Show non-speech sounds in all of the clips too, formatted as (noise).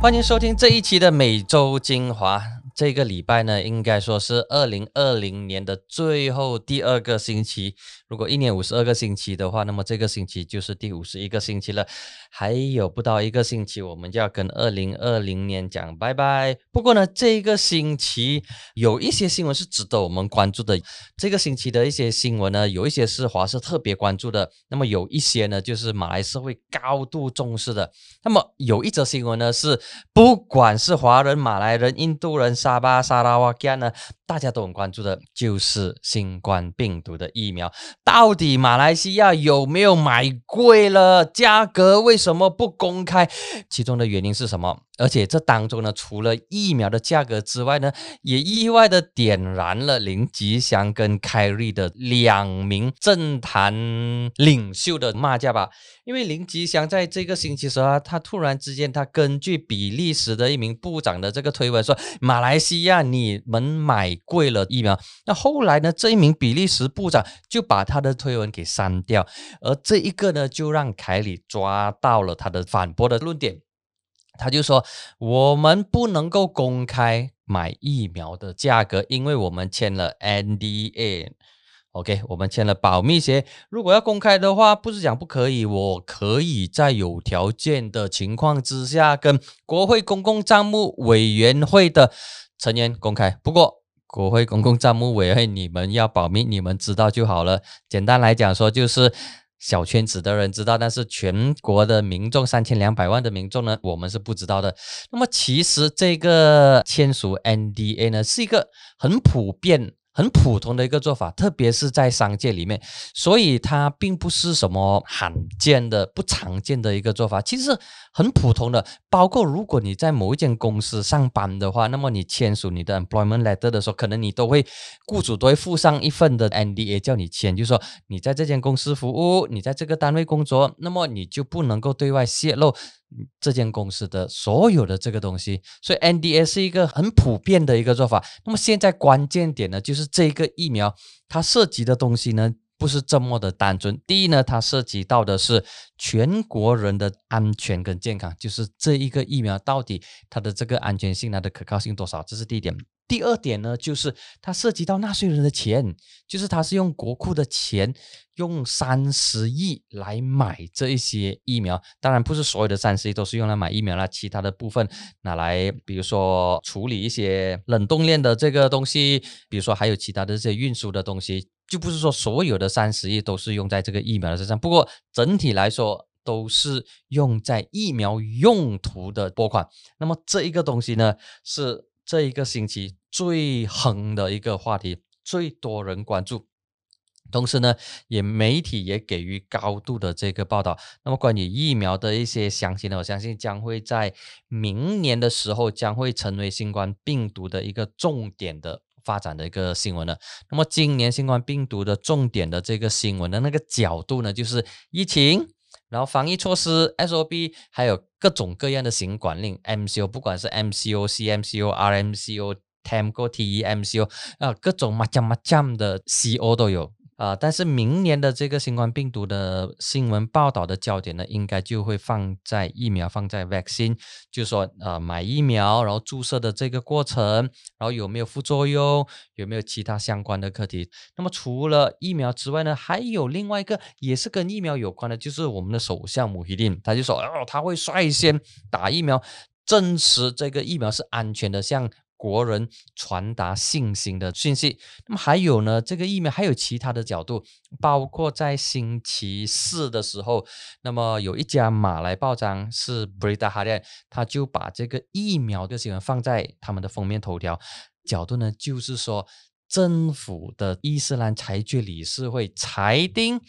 欢迎收听这一期的每周精华。这个礼拜呢，应该说是二零二零年的最后第二个星期。如果一年五十二个星期的话，那么这个星期就是第五十一个星期了。还有不到一个星期，我们就要跟二零二零年讲拜拜。不过呢，这个星期有一些新闻是值得我们关注的。这个星期的一些新闻呢，有一些是华社特别关注的，那么有一些呢，就是马来社会高度重视的。那么有一则新闻呢，是不管是华人、马来人、印度人。沙巴、沙拉瓦加呢，大家都很关注的，就是新冠病毒的疫苗，到底马来西亚有没有买贵了？价格为什么不公开？其中的原因是什么？而且这当中呢，除了疫苗的价格之外呢，也意外的点燃了林吉祥跟凯瑞的两名政坛领袖的骂架吧。因为林吉祥在这个星期时候，他突然之间，他根据比利时的一名部长的这个推文说，马来西亚你们买贵了疫苗。那后来呢，这一名比利时部长就把他的推文给删掉，而这一个呢，就让凯里抓到了他的反驳的论点。他就说：“我们不能够公开买疫苗的价格，因为我们签了 NDA。OK，我们签了保密协。如果要公开的话，不是讲不可以，我可以在有条件的情况之下，跟国会公共账目委员会的成员公开。不过，国会公共账目委员会你们要保密，你们知道就好了。简单来讲说，就是。”小圈子的人知道，但是全国的民众三千两百万的民众呢，我们是不知道的。那么其实这个签署 NDA 呢，是一个很普遍。很普通的一个做法，特别是在商界里面，所以它并不是什么罕见的、不常见的一个做法，其实很普通的。包括如果你在某一间公司上班的话，那么你签署你的 employment letter 的时候，可能你都会雇主都会附上一份的 NDA 叫你签，就是说你在这间公司服务，你在这个单位工作，那么你就不能够对外泄露。这间公司的所有的这个东西，所以 NDA 是一个很普遍的一个做法。那么现在关键点呢，就是这个疫苗它涉及的东西呢，不是这么的单纯。第一呢，它涉及到的是全国人的安全跟健康，就是这一个疫苗到底它的这个安全性、它的可靠性多少，这是第一点。第二点呢，就是它涉及到纳税人的钱，就是它是用国库的钱，用三十亿来买这一些疫苗。当然，不是所有的三十亿都是用来买疫苗啦，其他的部分拿来，比如说处理一些冷冻链的这个东西，比如说还有其他的这些运输的东西，就不是说所有的三十亿都是用在这个疫苗的身上。不过整体来说，都是用在疫苗用途的拨款。那么这一个东西呢，是这一个星期。最横的一个话题，最多人关注，同时呢，也媒体也给予高度的这个报道。那么关于疫苗的一些详情呢，我相信将会在明年的时候将会成为新冠病毒的一个重点的发展的一个新闻了。那么今年新冠病毒的重点的这个新闻的那个角度呢，就是疫情。然后防疫措施，S O B，还有各种各样的行管令 MCO，不管是 MCO、CMCO、RMCO。Temco、TEMCO 啊，各种麻将麻将的 CO 都有啊，但是明年的这个新冠病毒的新闻报道的焦点呢，应该就会放在疫苗，放在 vaccine，就是说呃买疫苗，然后注射的这个过程，然后有没有副作用，有没有其他相关的课题。那么除了疫苗之外呢，还有另外一个也是跟疫苗有关的，就是我们的首相姆希丁，他就说哦，他会率先打疫苗，证实这个疫苗是安全的，像。国人传达信心的讯息。那么还有呢？这个疫苗还有其他的角度，包括在星期四的时候，那么有一家马来报章是 Brita Harian，他就把这个疫苗的新闻放在他们的封面头条。角度呢，就是说政府的伊斯兰裁决理事会裁定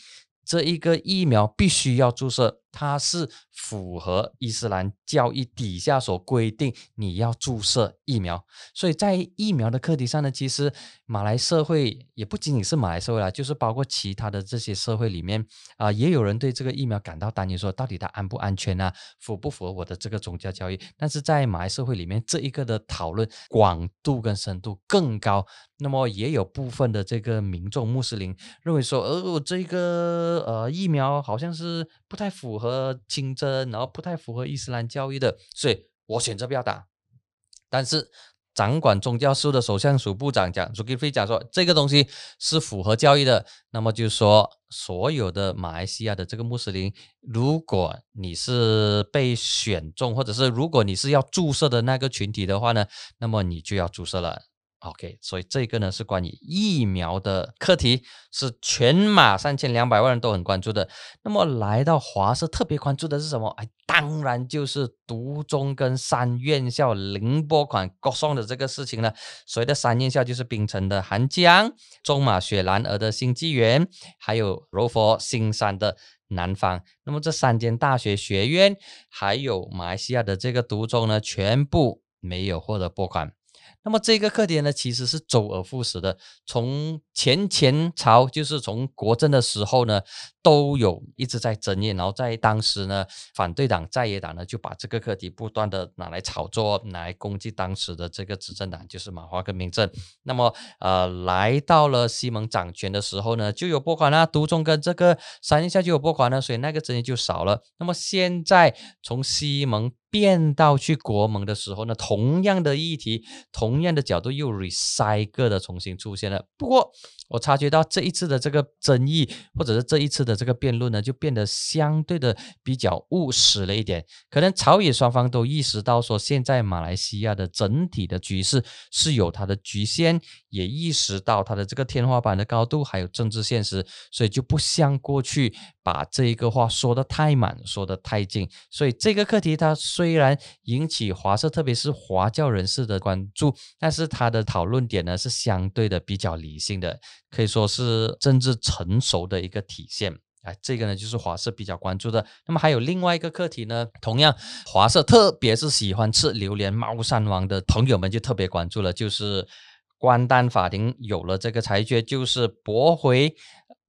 这一个疫苗必须要注射。它是符合伊斯兰教义底下所规定，你要注射疫苗。所以在疫苗的课题上呢，其实马来社会也不仅仅是马来社会啦，就是包括其他的这些社会里面啊，也有人对这个疫苗感到担忧，说到底它安不安全啊，符不符合我的这个宗教教义？但是在马来社会里面，这一个的讨论广度跟深度更高。那么也有部分的这个民众穆斯林认为说，呃，这个呃疫苗好像是不太符和清真，然后不太符合伊斯兰教义的，所以我选择不要打。但是掌管宗教事务的首相署部长讲，朱基飞讲说这个东西是符合教义的。那么就说，所有的马来西亚的这个穆斯林，如果你是被选中，或者是如果你是要注射的那个群体的话呢，那么你就要注射了。OK，所以这个呢是关于疫苗的课题，是全马三千两百万人都很关注的。那么来到华社特别关注的是什么？哎，当然就是独中跟三院校零拨款各送的这个事情了。所谓的三院校就是槟城的韩江、中马雪兰莪的新纪元，还有柔佛新山的南方。那么这三间大学学院，还有马来西亚的这个独中呢，全部没有获得拨款。那么这个课题呢，其实是周而复始的。从前前朝，就是从国政的时候呢，都有一直在争议。然后在当时呢，反对党在野党呢，就把这个课题不断的拿来炒作，拿来攻击当时的这个执政党，就是马华跟民政。那么，呃，来到了西蒙掌权的时候呢，就有拨款啦，独中跟这个三年下就有拨款了，所以那个争议就少了。那么现在从西蒙。变到去国盟的时候呢，同样的议题，同样的角度又 recycle 的重新出现了。不过，我察觉到这一次的这个争议，或者是这一次的这个辩论呢，就变得相对的比较务实了一点。可能朝野双方都意识到说，现在马来西亚的整体的局势是有它的局限，也意识到它的这个天花板的高度，还有政治现实，所以就不像过去把这一个话说的太满，说的太近。所以这个课题它虽然引起华社，特别是华教人士的关注，但是它的讨论点呢是相对的比较理性的。可以说是政治成熟的一个体现，哎，这个呢就是华社比较关注的。那么还有另外一个课题呢，同样华社特别是喜欢吃榴莲猫山王的朋友们就特别关注了，就是关丹法庭有了这个裁决，就是驳回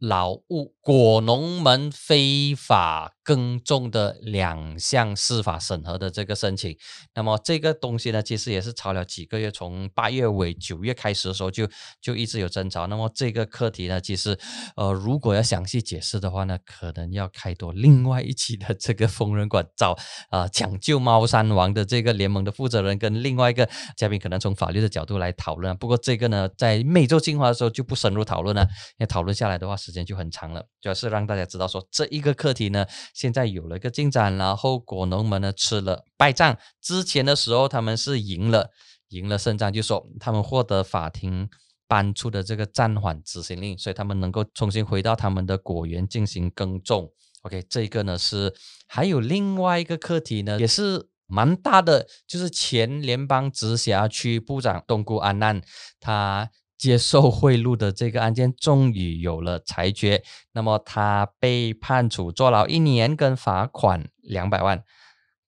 老物果农们非法。更重的两项司法审核的这个申请，那么这个东西呢，其实也是吵了几个月，从八月尾九月开始的时候就就一直有争吵。那么这个课题呢，其实呃，如果要详细解释的话呢，可能要开多另外一期的这个疯人馆，找啊抢救猫山王的这个联盟的负责人跟另外一个嘉宾，可能从法律的角度来讨论。不过这个呢，在每周精华的时候就不深入讨论了，因为讨论下来的话时间就很长了。主要是让大家知道说这一个课题呢。现在有了一个进展，然后果农们呢吃了败仗。之前的时候他们是赢了，赢了胜仗，就说他们获得法庭颁出的这个暂缓执行令，所以他们能够重新回到他们的果园进行耕种。OK，这个呢是还有另外一个课题呢，也是蛮大的，就是前联邦直辖区部长东姑安难他。接受贿赂的这个案件终于有了裁决，那么他被判处坐牢一年跟罚款两百万，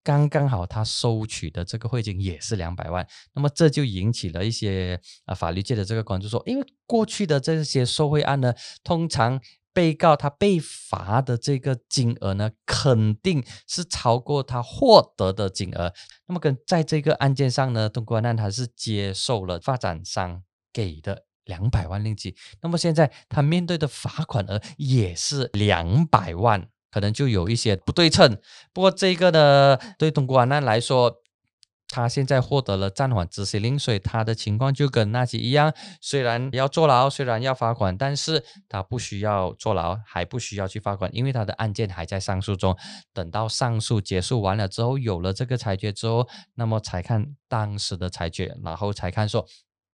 刚刚好他收取的这个贿金也是两百万，那么这就引起了一些啊法律界的这个关注，说因为过去的这些受贿案呢，通常被告他被罚的这个金额呢，肯定是超过他获得的金额，那么跟在这个案件上呢，东关案他是接受了发展商。给的两百万令吉，那么现在他面对的罚款额也是两百万，可能就有一些不对称。不过这个呢，对东莞南来说，他现在获得了暂缓执行令，所以他的情况就跟那些一样，虽然要坐牢，虽然要罚款，但是他不需要坐牢，还不需要去罚款，因为他的案件还在上诉中。等到上诉结束完了之后，有了这个裁决之后，那么才看当时的裁决，然后才看说。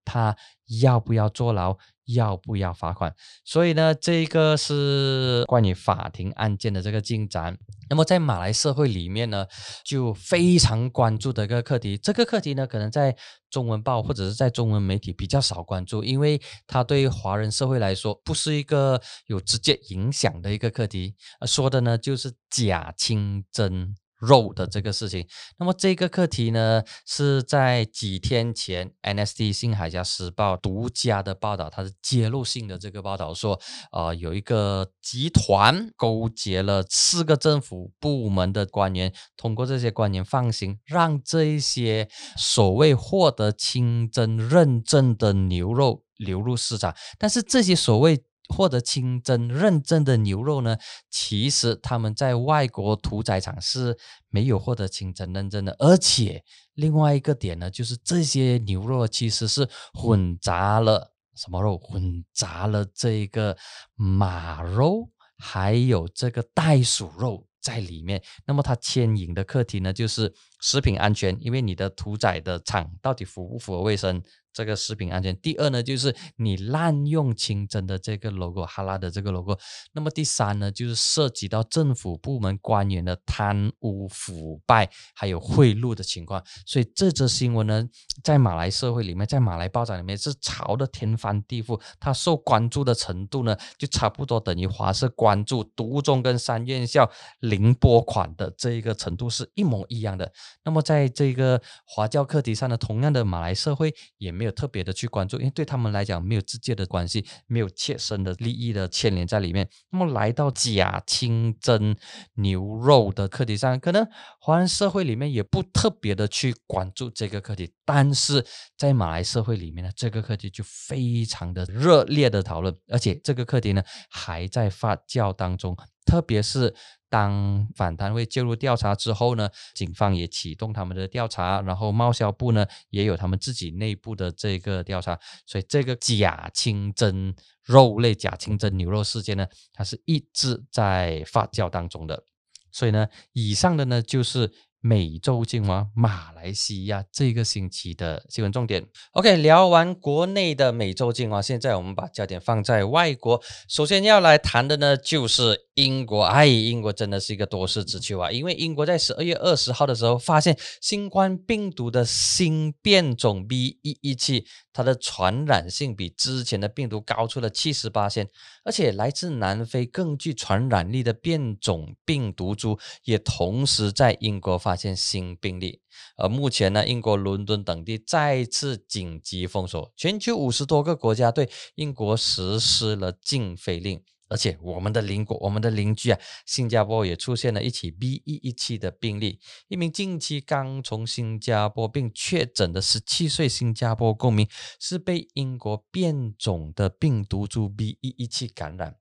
他要不要坐牢？要不要罚款？所以呢，这个是关于法庭案件的这个进展。那么在马来社会里面呢，就非常关注的一个课题。这个课题呢，可能在中文报或者是在中文媒体比较少关注，因为它对华人社会来说不是一个有直接影响的一个课题。说的呢，就是假清真。肉的这个事情，那么这个课题呢，是在几天前，NST 新海峡时报独家的报道，它是揭露性的这个报道说，呃，有一个集团勾结了四个政府部门的官员，通过这些官员放行，让这一些所谓获得清真认证的牛肉流入市场，但是这些所谓获得清真认证的牛肉呢，其实他们在外国屠宰场是没有获得清真认证的。而且另外一个点呢，就是这些牛肉其实是混杂了什么肉？混杂了这个马肉，还有这个袋鼠肉在里面。那么它牵引的课题呢，就是食品安全，因为你的屠宰的厂到底符不符合卫生？这个食品安全。第二呢，就是你滥用清真的这个 logo，哈拉的这个 logo。那么第三呢，就是涉及到政府部门官员的贪污腐败，还有贿赂的情况。所以这则新闻呢，在马来社会里面，在马来报章里面是炒的天翻地覆。它受关注的程度呢，就差不多等于华社关注独中跟三院校零拨款的这一个程度是一模一样的。那么在这个华教课题上呢，同样的马来社会也没有。特别的去关注，因为对他们来讲没有直接的关系，没有切身的利益的牵连在里面。那么来到假清真牛肉的课题上，可能华人社会里面也不特别的去关注这个课题，但是在马来社会里面呢，这个课题就非常的热烈的讨论，而且这个课题呢还在发酵当中，特别是。当反贪会介入调查之后呢，警方也启动他们的调查，然后贸销部呢也有他们自己内部的这个调查，所以这个假清真肉类、假清真牛肉事件呢，它是一直在发酵当中的。所以呢，以上的呢就是。美洲金华马来西亚这个星期的新闻重点，OK，聊完国内的美洲金华，现在我们把焦点放在外国。首先要来谈的呢，就是英国。哎，英国真的是一个多事之秋啊！因为英国在十二月二十号的时候，发现新冠病毒的新变种 B. 一一七。它的传染性比之前的病毒高出了七十八线，而且来自南非更具传染力的变种病毒株也同时在英国发现新病例。而目前呢，英国伦敦等地再次紧急封锁，全球五十多个国家对英国实施了禁飞令。而且我们的邻国，我们的邻居啊，新加坡也出现了一起 B. 一一七的病例。一名近期刚从新加坡并确诊的十七岁新加坡公民，是被英国变种的病毒株 B. 一一七感染。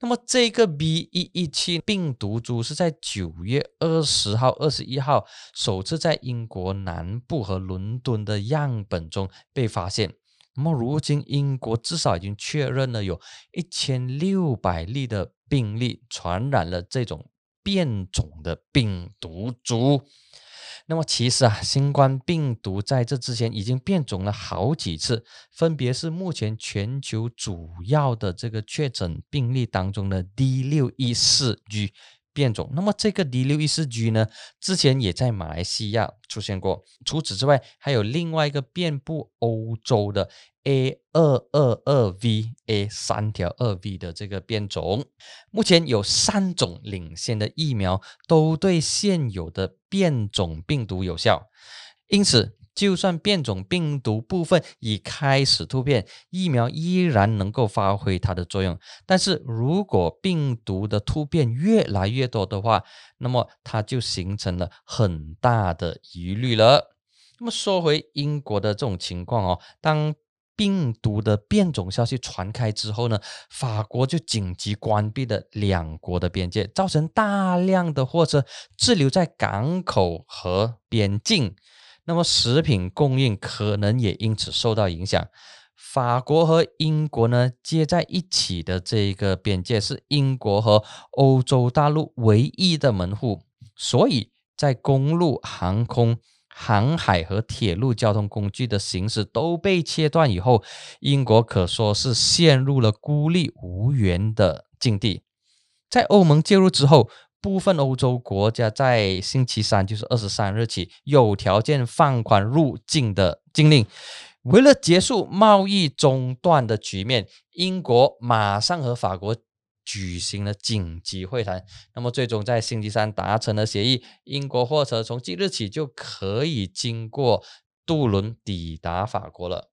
那么这个 B. 一一七病毒株是在九月二十号、二十一号首次在英国南部和伦敦的样本中被发现。那么，如今英国至少已经确认了有一千六百例的病例传染了这种变种的病毒株。那么，其实啊，新冠病毒在这之前已经变种了好几次，分别是目前全球主要的这个确诊病例当中的 D 六一四 G。变种，那么这个 D 六一四 G 呢，之前也在马来西亚出现过。除此之外，还有另外一个遍布欧洲的 A 二二二 V A 三条二 V 的这个变种。目前有三种领先的疫苗都对现有的变种病毒有效，因此。就算变种病毒部分已开始突变，疫苗依然能够发挥它的作用。但是如果病毒的突变越来越多的话，那么它就形成了很大的疑虑了。那么说回英国的这种情况哦，当病毒的变种消息传开之后呢，法国就紧急关闭了两国的边界，造成大量的货车滞留在港口和边境。那么食品供应可能也因此受到影响。法国和英国呢接在一起的这个边界是英国和欧洲大陆唯一的门户，所以在公路、航空、航海和铁路交通工具的行驶都被切断以后，英国可说是陷入了孤立无援的境地。在欧盟介入之后。部分欧洲国家在星期三，就是二十三日起，有条件放宽入境的禁令。为了结束贸易中断的局面，英国马上和法国举行了紧急会谈。那么，最终在星期三达成了协议，英国货车从即日起就可以经过渡轮抵达法国了。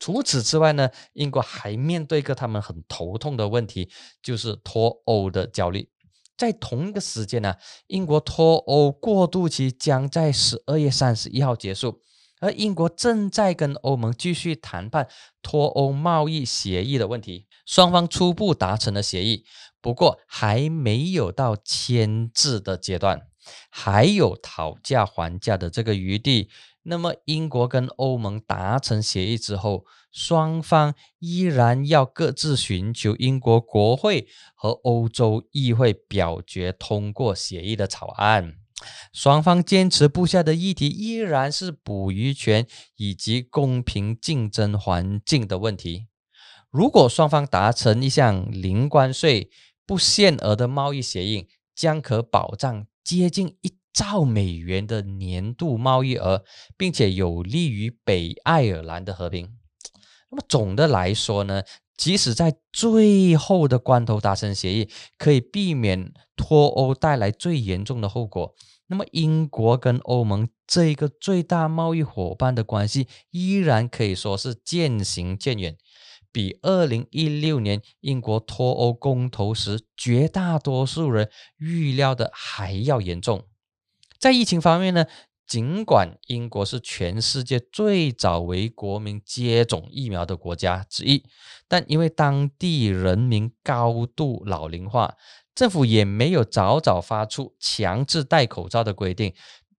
除此之外呢，英国还面对一个他们很头痛的问题，就是脱欧的焦虑。在同一个时间呢，英国脱欧过渡期将在十二月三十一号结束，而英国正在跟欧盟继续谈判脱欧贸易协议的问题，双方初步达成了协议，不过还没有到签字的阶段，还有讨价还价的这个余地。那么，英国跟欧盟达成协议之后，双方依然要各自寻求英国国会和欧洲议会表决通过协议的草案。双方坚持不下的议题依然是捕鱼权以及公平竞争环境的问题。如果双方达成一项零关税、不限额的贸易协议，将可保障接近一。兆美元的年度贸易额，并且有利于北爱尔兰的和平。那么总的来说呢，即使在最后的关头达成协议，可以避免脱欧带来最严重的后果。那么英国跟欧盟这一个最大贸易伙伴的关系，依然可以说是渐行渐远，比二零一六年英国脱欧公投时绝大多数人预料的还要严重。在疫情方面呢，尽管英国是全世界最早为国民接种疫苗的国家之一，但因为当地人民高度老龄化，政府也没有早早发出强制戴口罩的规定，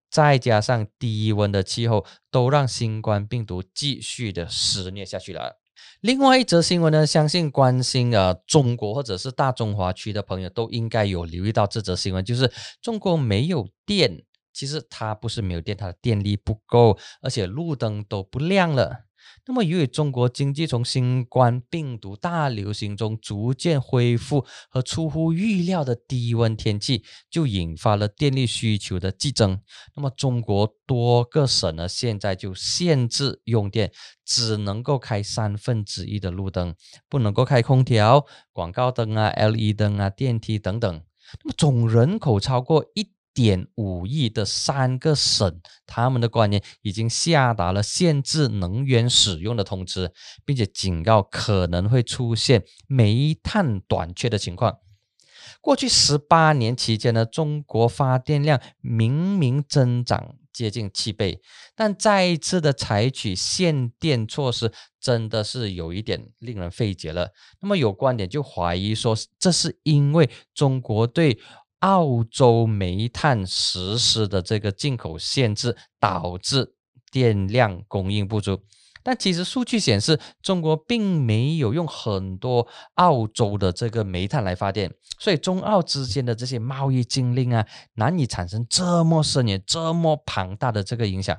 再加上低温的气候，都让新冠病毒继续的肆虐下去了。另外一则新闻呢，相信关心呃中国或者是大中华区的朋友都应该有留意到这则新闻，就是中国没有电。其实它不是没有电，它的电力不够，而且路灯都不亮了。那么，由于中国经济从新冠病毒大流行中逐渐恢复和出乎预料的低温天气，就引发了电力需求的激增。那么，中国多个省呢，现在就限制用电，只能够开三分之一的路灯，不能够开空调、广告灯啊、LED 灯啊、电梯等等。那么，总人口超过一。点五亿的三个省，他们的官员已经下达了限制能源使用的通知，并且警告可能会出现煤炭短缺的情况。过去十八年期间呢，中国发电量明明增长接近七倍，但再一次的采取限电措施，真的是有一点令人费解了。那么有观点就怀疑说，这是因为中国对澳洲煤炭实施的这个进口限制导致电量供应不足，但其实数据显示，中国并没有用很多澳洲的这个煤炭来发电，所以中澳之间的这些贸易禁令啊，难以产生这么深远、这么庞大的这个影响。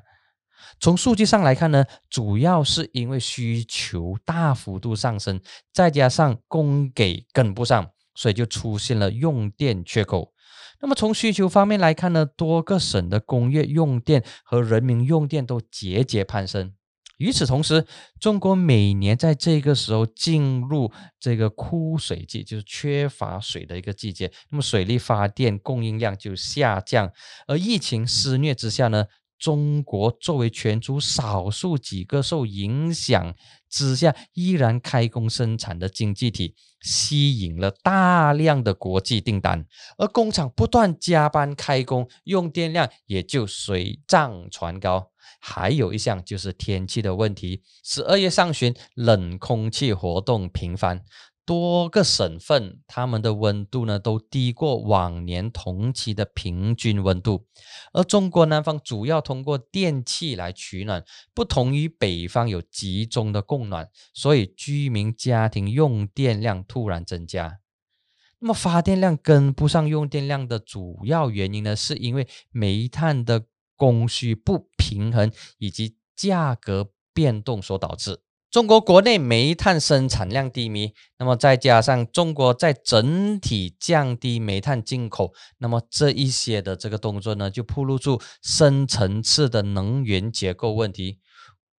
从数据上来看呢，主要是因为需求大幅度上升，再加上供给跟不上，所以就出现了用电缺口。那么从需求方面来看呢，多个省的工业用电和人民用电都节节攀升。与此同时，中国每年在这个时候进入这个枯水季，就是缺乏水的一个季节，那么水力发电供应量就下降。而疫情肆虐之下呢？中国作为全球少数几个受影响之下依然开工生产的经济体，吸引了大量的国际订单，而工厂不断加班开工，用电量也就水涨船高。还有一项就是天气的问题，十二月上旬冷空气活动频繁。多个省份，他们的温度呢都低过往年同期的平均温度，而中国南方主要通过电器来取暖，不同于北方有集中的供暖，所以居民家庭用电量突然增加。那么发电量跟不上用电量的主要原因呢，是因为煤炭的供需不平衡以及价格变动所导致。中国国内煤炭生产量低迷，那么再加上中国在整体降低煤炭进口，那么这一些的这个动作呢，就暴露出深层次的能源结构问题，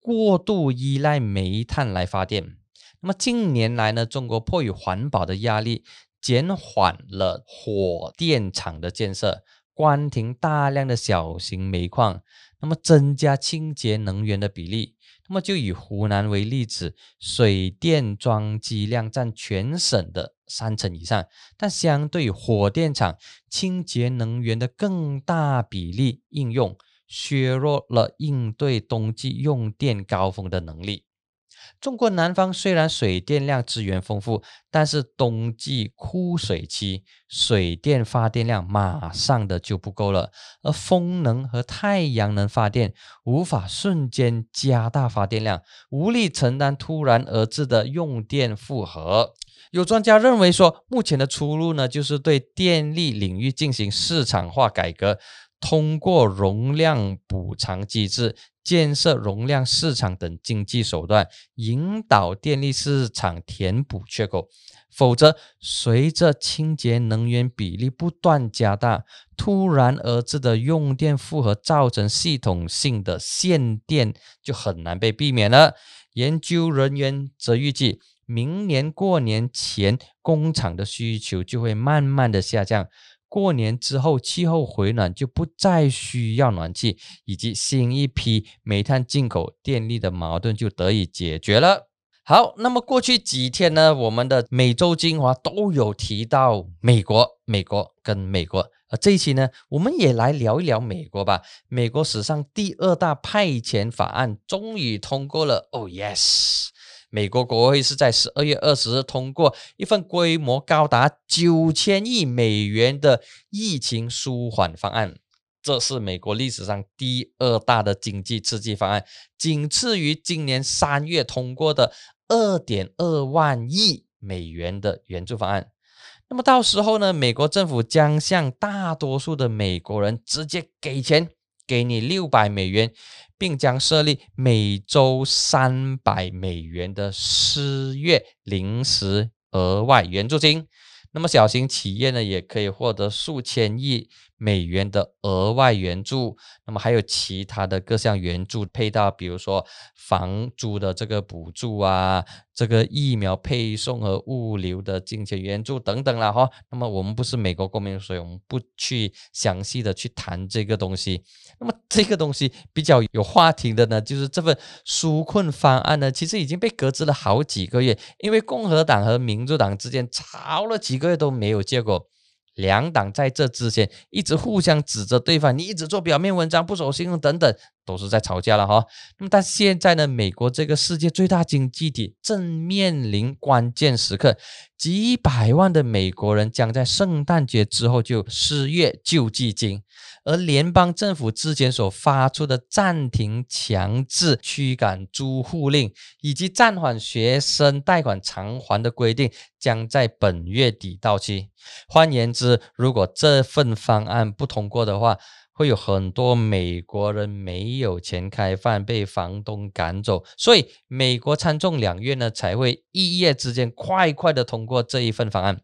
过度依赖煤炭来发电。那么近年来呢，中国迫于环保的压力，减缓了火电厂的建设，关停大量的小型煤矿，那么增加清洁能源的比例。那么就以湖南为例子，水电装机量占全省的三成以上，但相对火电厂，清洁能源的更大比例应用，削弱了应对冬季用电高峰的能力。中国南方虽然水电量资源丰富，但是冬季枯水期，水电发电量马上的就不够了。而风能和太阳能发电无法瞬间加大发电量，无力承担突然而至的用电负荷。有专家认为说，目前的出路呢，就是对电力领域进行市场化改革，通过容量补偿机制。建设容量市场等经济手段，引导电力市场填补缺口。否则，随着清洁能源比例不断加大，突然而至的用电负荷造成系统性的限电，就很难被避免了。研究人员则预计，明年过年前工厂的需求就会慢慢的下降。过年之后，气候回暖就不再需要暖气，以及新一批煤炭进口电力的矛盾就得以解决了。好，那么过去几天呢，我们的每周精华都有提到美国，美国跟美国。而这一期呢，我们也来聊一聊美国吧。美国史上第二大派遣法案终于通过了。Oh yes！美国国会是在十二月二十日通过一份规模高达九千亿美元的疫情舒缓方案，这是美国历史上第二大的经济刺激方案，仅次于今年三月通过的二点二万亿美元的援助方案。那么到时候呢，美国政府将向大多数的美国人直接给钱，给你六百美元。并将设立每周三百美元的失业临时额外援助金。那么小型企业呢，也可以获得数千亿美元的额外援助。那么还有其他的各项援助配套，比如说房租的这个补助啊。这个疫苗配送和物流的金钱援助等等了哈，那么我们不是美国公民，所以我们不去详细的去谈这个东西。那么这个东西比较有话题的呢，就是这份纾困方案呢，其实已经被搁置了好几个月，因为共和党和民主党之间吵了几个月都没有结果。两党在这之前一直互相指责对方，你一直做表面文章，不守信用等等。都是在吵架了哈，那么但现在呢，美国这个世界最大经济体正面临关键时刻，几百万的美国人将在圣诞节之后就失业救济金，而联邦政府之前所发出的暂停强制驱赶租户令以及暂缓学生贷款偿还的规定，将在本月底到期。换言之，如果这份方案不通过的话，会有很多美国人没有钱开饭，被房东赶走，所以美国参众两院呢才会一夜之间快快的通过这一份方案。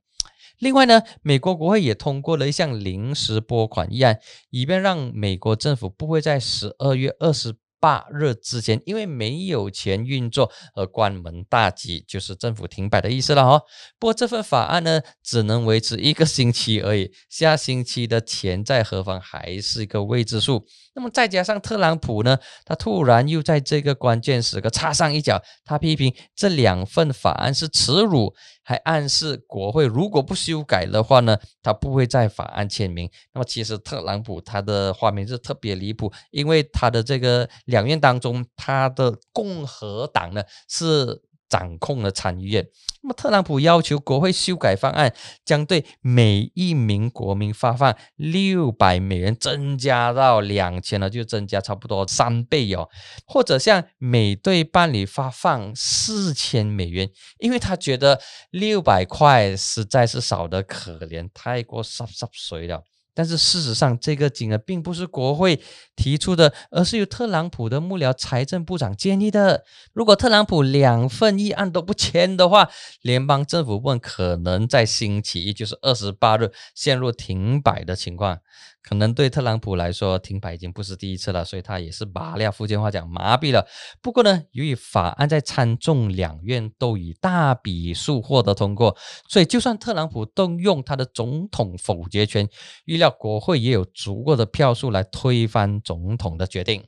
另外呢，美国国会也通过了一项临时拨款议案，以便让美国政府不会在十二月二十。八日之前，因为没有钱运作而关门大吉，就是政府停摆的意思了哈。不过这份法案呢，只能维持一个 (laughs) 星期而已，下星期的钱在何方还是一个未知数。那么再加上特朗普呢，他突然又在这个关键时刻插上一脚，他批评这两份法案是耻辱，还暗示国会如果不修改的话呢，他不会在法案签名。那么其实特朗普他的画面是特别离谱，因为他的这个两院当中，他的共和党呢是。掌控了参议院。那么，特朗普要求国会修改方案，将对每一名国民发放六百美元，增加到两千了，就增加差不多三倍哦。或者向每对伴侣发放四千美元，因为他觉得六百块实在是少得可怜，太过洒洒水了。但是事实上，这个金额并不是国会提出的，而是由特朗普的幕僚财政部长建议的。如果特朗普两份议案都不签的话，联邦政府部门可能在星期一，就是二十八日，陷入停摆的情况。可能对特朗普来说，停摆已经不是第一次了，所以他也是麻了，福建话讲麻痹了。不过呢，由于法案在参众两院都以大比数获得通过，所以就算特朗普动用他的总统否决权，预料国会也有足够的票数来推翻总统的决定。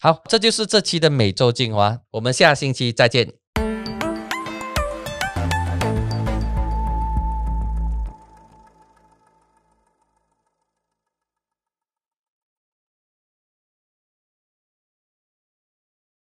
好，这就是这期的每周精华，我们下星期再见。